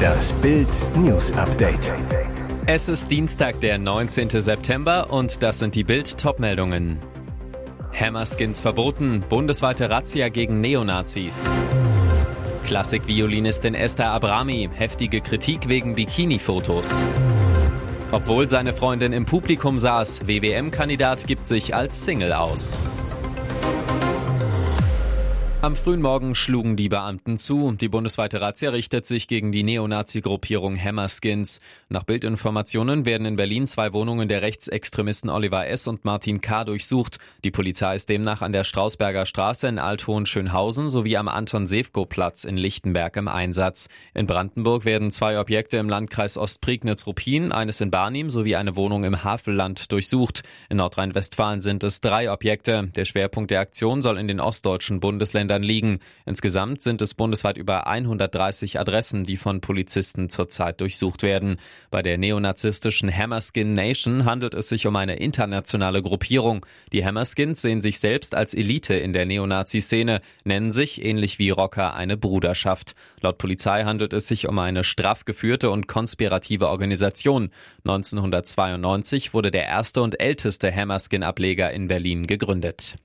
Das Bild News Update. Es ist Dienstag, der 19. September und das sind die Bild Topmeldungen. Hammerskins verboten, bundesweite Razzia gegen Neonazis. Klassikviolinistin Esther Abrami, heftige Kritik wegen Bikini-Fotos. Obwohl seine Freundin im Publikum saß, WWM-Kandidat gibt sich als Single aus. Am frühen Morgen schlugen die Beamten zu. Die bundesweite Razzia richtet sich gegen die Neonazi-Gruppierung Hammerskins. Nach Bildinformationen werden in Berlin zwei Wohnungen der Rechtsextremisten Oliver S. und Martin K. durchsucht. Die Polizei ist demnach an der Strausberger Straße in Althohen-Schönhausen sowie am Anton-Sewko-Platz in Lichtenberg im Einsatz. In Brandenburg werden zwei Objekte im Landkreis Ostprignitz-Ruppin, eines in Barnim sowie eine Wohnung im Havelland durchsucht. In Nordrhein-Westfalen sind es drei Objekte. Der Schwerpunkt der Aktion soll in den ostdeutschen Bundesländern Bundesländern liegen. Insgesamt sind es bundesweit über 130 Adressen, die von Polizisten zurzeit durchsucht werden. Bei der neonazistischen Hammerskin Nation handelt es sich um eine internationale Gruppierung. Die Hammerskins sehen sich selbst als Elite in der Neonazi-Szene, nennen sich, ähnlich wie Rocker, eine Bruderschaft. Laut Polizei handelt es sich um eine straff geführte und konspirative Organisation. 1992 wurde der erste und älteste Hammerskin-Ableger in Berlin gegründet.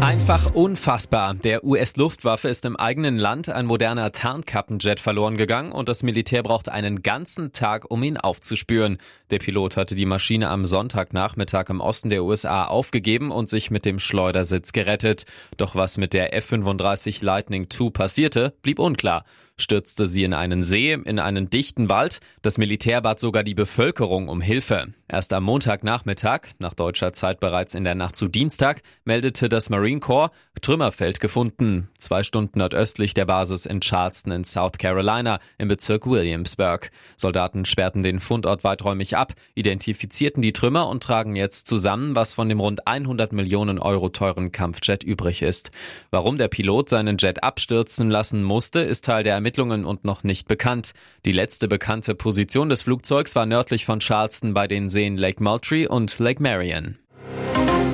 Einfach unfassbar. Der US-Luftwaffe ist im eigenen Land ein moderner Tarnkappenjet verloren gegangen und das Militär braucht einen ganzen Tag, um ihn aufzuspüren. Der Pilot hatte die Maschine am Sonntagnachmittag im Osten der USA aufgegeben und sich mit dem Schleudersitz gerettet. Doch was mit der F-35 Lightning II passierte, blieb unklar stürzte sie in einen See, in einen dichten Wald. Das Militär bat sogar die Bevölkerung um Hilfe. Erst am Montagnachmittag, nach deutscher Zeit bereits in der Nacht zu Dienstag, meldete das Marine Corps Trümmerfeld gefunden, zwei Stunden nordöstlich der Basis in Charleston in South Carolina im Bezirk Williamsburg. Soldaten sperrten den Fundort weiträumig ab, identifizierten die Trümmer und tragen jetzt zusammen, was von dem rund 100 Millionen Euro teuren Kampfjet übrig ist. Warum der Pilot seinen Jet abstürzen lassen musste, ist Teil der Ermittlungen und noch nicht bekannt. Die letzte bekannte Position des Flugzeugs war nördlich von Charleston bei den Seen Lake Moultrie und Lake Marion.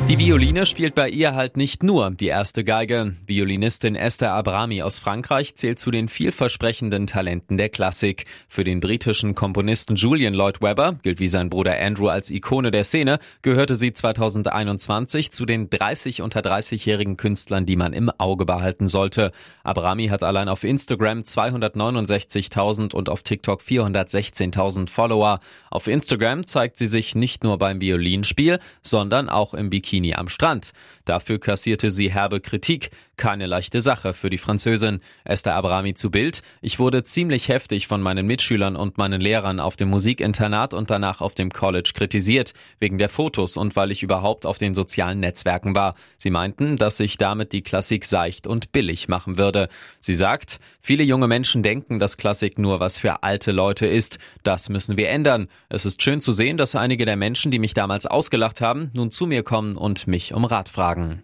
Die Violine spielt bei ihr halt nicht nur die erste Geige. Violinistin Esther Abrami aus Frankreich zählt zu den vielversprechenden Talenten der Klassik. Für den britischen Komponisten Julian Lloyd Webber, gilt wie sein Bruder Andrew als Ikone der Szene, gehörte sie 2021 zu den 30 unter 30-jährigen Künstlern, die man im Auge behalten sollte. Abrami hat allein auf Instagram 269.000 und auf TikTok 416.000 Follower. Auf Instagram zeigt sie sich nicht nur beim Violinspiel, sondern auch im Bikini Bikini am Strand. Dafür kassierte sie herbe Kritik. Keine leichte Sache für die Französin. Esther Abrami zu Bild. Ich wurde ziemlich heftig von meinen Mitschülern und meinen Lehrern auf dem Musikinternat und danach auf dem College kritisiert. Wegen der Fotos und weil ich überhaupt auf den sozialen Netzwerken war. Sie meinten, dass ich damit die Klassik seicht und billig machen würde. Sie sagt, viele junge Menschen denken, dass Klassik nur was für alte Leute ist. Das müssen wir ändern. Es ist schön zu sehen, dass einige der Menschen, die mich damals ausgelacht haben, nun zu mir kommen und mich um Rat fragen.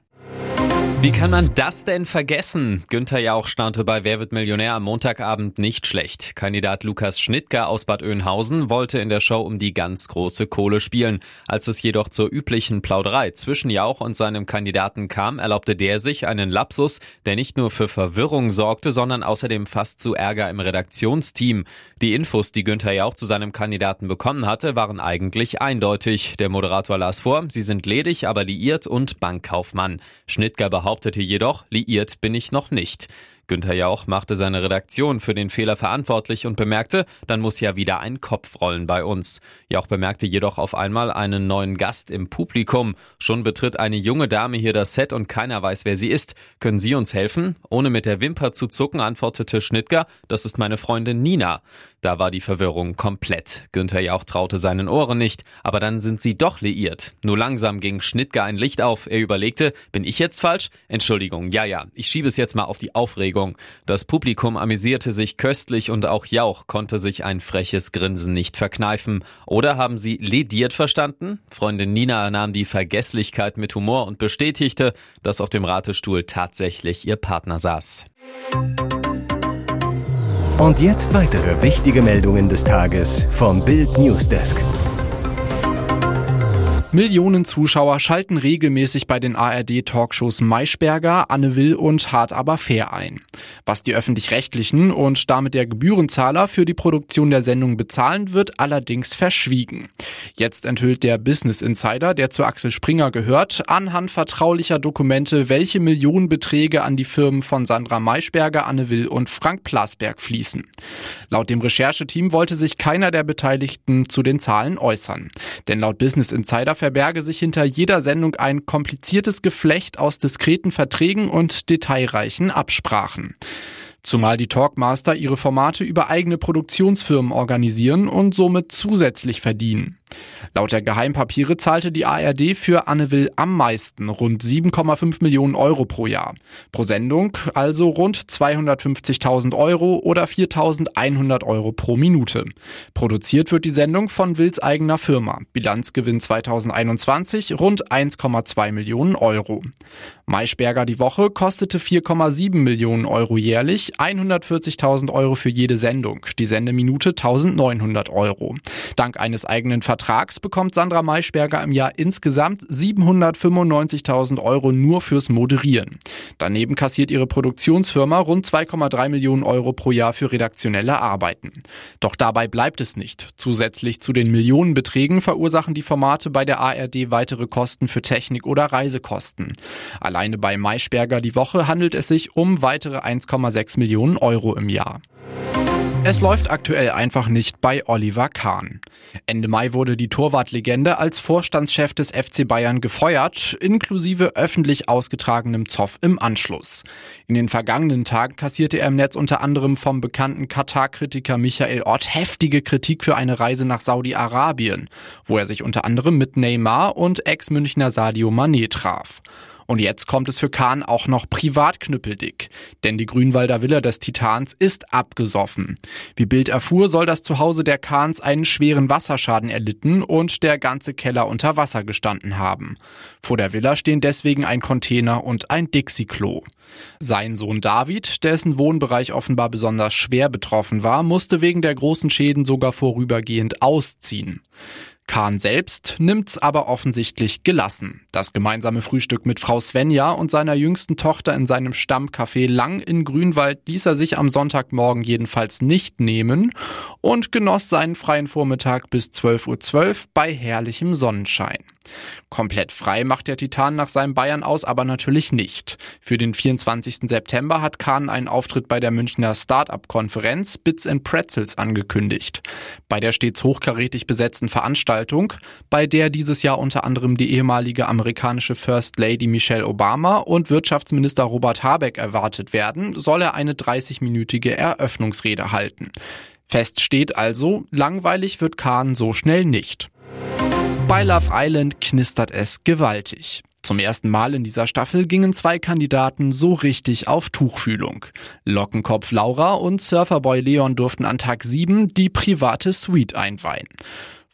Wie kann man das denn vergessen? Günther Jauch staunte bei Wer wird Millionär am Montagabend nicht schlecht. Kandidat Lukas Schnittger aus Bad Oeynhausen wollte in der Show um die ganz große Kohle spielen. Als es jedoch zur üblichen Plauderei zwischen Jauch und seinem Kandidaten kam, erlaubte der sich einen Lapsus, der nicht nur für Verwirrung sorgte, sondern außerdem fast zu Ärger im Redaktionsteam. Die Infos, die Günther Jauch zu seinem Kandidaten bekommen hatte, waren eigentlich eindeutig. Der Moderator las vor, sie sind ledig, aber liiert und Bankkaufmann. Schnittger behauptete jedoch, liiert bin ich noch nicht. Günther Jauch machte seine Redaktion für den Fehler verantwortlich und bemerkte, dann muss ja wieder ein Kopf rollen bei uns. Jauch bemerkte jedoch auf einmal einen neuen Gast im Publikum. Schon betritt eine junge Dame hier das Set und keiner weiß, wer sie ist. Können Sie uns helfen? Ohne mit der Wimper zu zucken, antwortete Schnittger, das ist meine Freundin Nina. Da war die Verwirrung komplett. Günther Jauch traute seinen Ohren nicht, aber dann sind sie doch liiert. Nur langsam ging Schnittger ein Licht auf. Er überlegte, bin ich jetzt falsch? Entschuldigung, ja, ja, ich schiebe es jetzt mal auf die Aufregung. Belustigung. Das Publikum amüsierte sich köstlich und auch Jauch konnte sich ein freches Grinsen nicht verkneifen. Oder haben Sie lediert verstanden? Freundin Nina nahm die Vergesslichkeit mit Humor und bestätigte, dass auf dem Ratestuhl tatsächlich ihr Partner saß. Und jetzt weitere wichtige Meldungen des Tages vom Bild Newsdesk. Millionen Zuschauer schalten regelmäßig bei den ARD-Talkshows Maischberger, Anne Will und Hart aber fair ein. Was die öffentlich-rechtlichen und damit der Gebührenzahler für die Produktion der Sendung bezahlen, wird allerdings verschwiegen. Jetzt enthüllt der Business Insider, der zu Axel Springer gehört, anhand vertraulicher Dokumente, welche Millionenbeträge an die Firmen von Sandra Maischberger, Anne Will und Frank Plasberg fließen. Laut dem Rechercheteam wollte sich keiner der Beteiligten zu den Zahlen äußern. Denn laut Business Insider verberge sich hinter jeder Sendung ein kompliziertes Geflecht aus diskreten Verträgen und detailreichen Absprachen. Zumal die Talkmaster ihre Formate über eigene Produktionsfirmen organisieren und somit zusätzlich verdienen. Laut der Geheimpapiere zahlte die ARD für Anne Will am meisten, rund 7,5 Millionen Euro pro Jahr. Pro Sendung also rund 250.000 Euro oder 4.100 Euro pro Minute. Produziert wird die Sendung von Wills eigener Firma. Bilanzgewinn 2021 rund 1,2 Millionen Euro. Maischberger die Woche kostete 4,7 Millionen Euro jährlich, 140.000 Euro für jede Sendung, die Sendeminute 1.900 Euro. Dank eines eigenen Vertrags Vertrags bekommt Sandra Maischberger im Jahr insgesamt 795.000 Euro nur fürs Moderieren. Daneben kassiert ihre Produktionsfirma rund 2,3 Millionen Euro pro Jahr für redaktionelle Arbeiten. Doch dabei bleibt es nicht. Zusätzlich zu den Millionenbeträgen verursachen die Formate bei der ARD weitere Kosten für Technik oder Reisekosten. Alleine bei Maischberger die Woche handelt es sich um weitere 1,6 Millionen Euro im Jahr. Es läuft aktuell einfach nicht bei Oliver Kahn. Ende Mai wurde die Torwartlegende als Vorstandschef des FC Bayern gefeuert, inklusive öffentlich ausgetragenem Zoff im Anschluss. In den vergangenen Tagen kassierte er im Netz unter anderem vom bekannten Katar-Kritiker Michael Ott heftige Kritik für eine Reise nach Saudi-Arabien, wo er sich unter anderem mit Neymar und Ex-Münchner Sadio Mané traf. Und jetzt kommt es für Kahn auch noch privat knüppeldick. Denn die Grünwalder Villa des Titans ist abgesoffen. Wie Bild erfuhr, soll das Zuhause der Kahns einen schweren Wasserschaden erlitten und der ganze Keller unter Wasser gestanden haben. Vor der Villa stehen deswegen ein Container und ein Dixie-Klo. Sein Sohn David, dessen Wohnbereich offenbar besonders schwer betroffen war, musste wegen der großen Schäden sogar vorübergehend ausziehen. Kahn selbst nimmt's aber offensichtlich gelassen. Das gemeinsame Frühstück mit Frau Svenja und seiner jüngsten Tochter in seinem Stammcafé Lang in Grünwald ließ er sich am Sonntagmorgen jedenfalls nicht nehmen und genoss seinen freien Vormittag bis 12.12 Uhr .12 bei herrlichem Sonnenschein. Komplett frei macht der Titan nach seinem Bayern aus aber natürlich nicht. Für den 24. September hat Kahn einen Auftritt bei der Münchner Start-up-Konferenz Bits and Pretzels angekündigt. Bei der stets hochkarätig besetzten Veranstaltung, bei der dieses Jahr unter anderem die ehemalige amerikanische First Lady Michelle Obama und Wirtschaftsminister Robert Habeck erwartet werden, soll er eine 30-minütige Eröffnungsrede halten. Fest steht also, langweilig wird Kahn so schnell nicht. Bei Love Island knistert es gewaltig. Zum ersten Mal in dieser Staffel gingen zwei Kandidaten so richtig auf Tuchfühlung. Lockenkopf Laura und Surferboy Leon durften an Tag 7 die private Suite einweihen.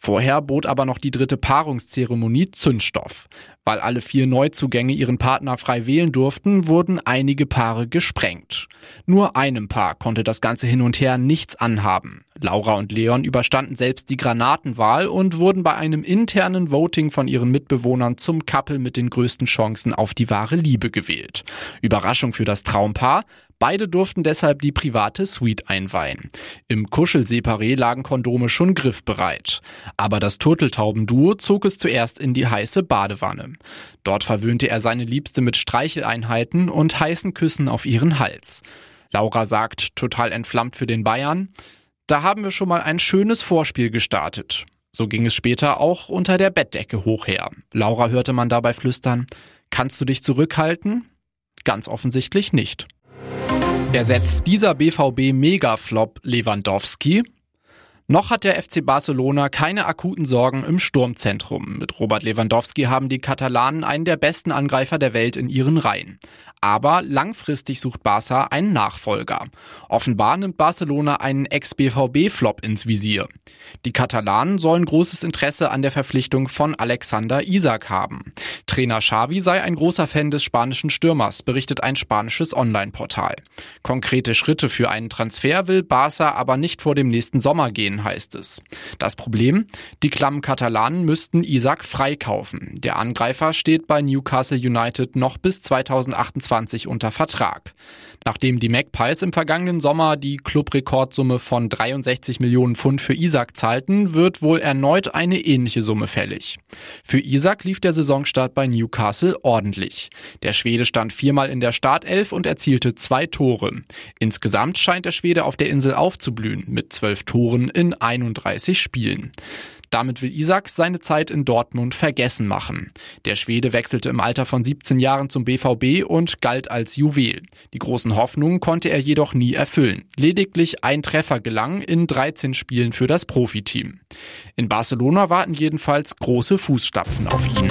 Vorher bot aber noch die dritte Paarungszeremonie Zündstoff. Weil alle vier Neuzugänge ihren Partner frei wählen durften, wurden einige Paare gesprengt. Nur einem Paar konnte das ganze hin und her nichts anhaben. Laura und Leon überstanden selbst die Granatenwahl und wurden bei einem internen Voting von ihren Mitbewohnern zum Couple mit den größten Chancen auf die wahre Liebe gewählt. Überraschung für das Traumpaar, Beide durften deshalb die private Suite einweihen. Im Kuschelseparé lagen Kondome schon griffbereit. Aber das Turteltaubenduo zog es zuerst in die heiße Badewanne. Dort verwöhnte er seine Liebste mit Streicheleinheiten und heißen Küssen auf ihren Hals. Laura sagt, total entflammt für den Bayern, da haben wir schon mal ein schönes Vorspiel gestartet. So ging es später auch unter der Bettdecke hochher. Laura hörte man dabei flüstern, kannst du dich zurückhalten? Ganz offensichtlich nicht. Ersetzt dieser BVB-Megaflop Lewandowski? Noch hat der FC Barcelona keine akuten Sorgen im Sturmzentrum. Mit Robert Lewandowski haben die Katalanen einen der besten Angreifer der Welt in ihren Reihen. Aber langfristig sucht Barca einen Nachfolger. Offenbar nimmt Barcelona einen Ex-BVB-Flop ins Visier. Die Katalanen sollen großes Interesse an der Verpflichtung von Alexander Isak haben. Trainer Xavi sei ein großer Fan des spanischen Stürmers, berichtet ein spanisches Online-Portal. Konkrete Schritte für einen Transfer will Barca aber nicht vor dem nächsten Sommer gehen beginnen, heißt es. Das Problem? Die klammen Katalanen müssten Isaac freikaufen. Der Angreifer steht bei Newcastle United noch bis 2028 unter Vertrag. Nachdem die Magpies im vergangenen Sommer die Clubrekordsumme von 63 Millionen Pfund für Isaac zahlten, wird wohl erneut eine ähnliche Summe fällig. Für Isaac lief der Saisonstart bei Newcastle ordentlich. Der Schwede stand viermal in der Startelf und erzielte zwei Tore. Insgesamt scheint der Schwede auf der Insel aufzublühen, mit zwölf Toren in 31 Spielen. Damit will Isaac seine Zeit in Dortmund vergessen machen. Der Schwede wechselte im Alter von 17 Jahren zum BVB und galt als Juwel. Die großen Hoffnungen konnte er jedoch nie erfüllen. Lediglich ein Treffer gelang in 13 Spielen für das Profiteam. In Barcelona warten jedenfalls große Fußstapfen auf ihn.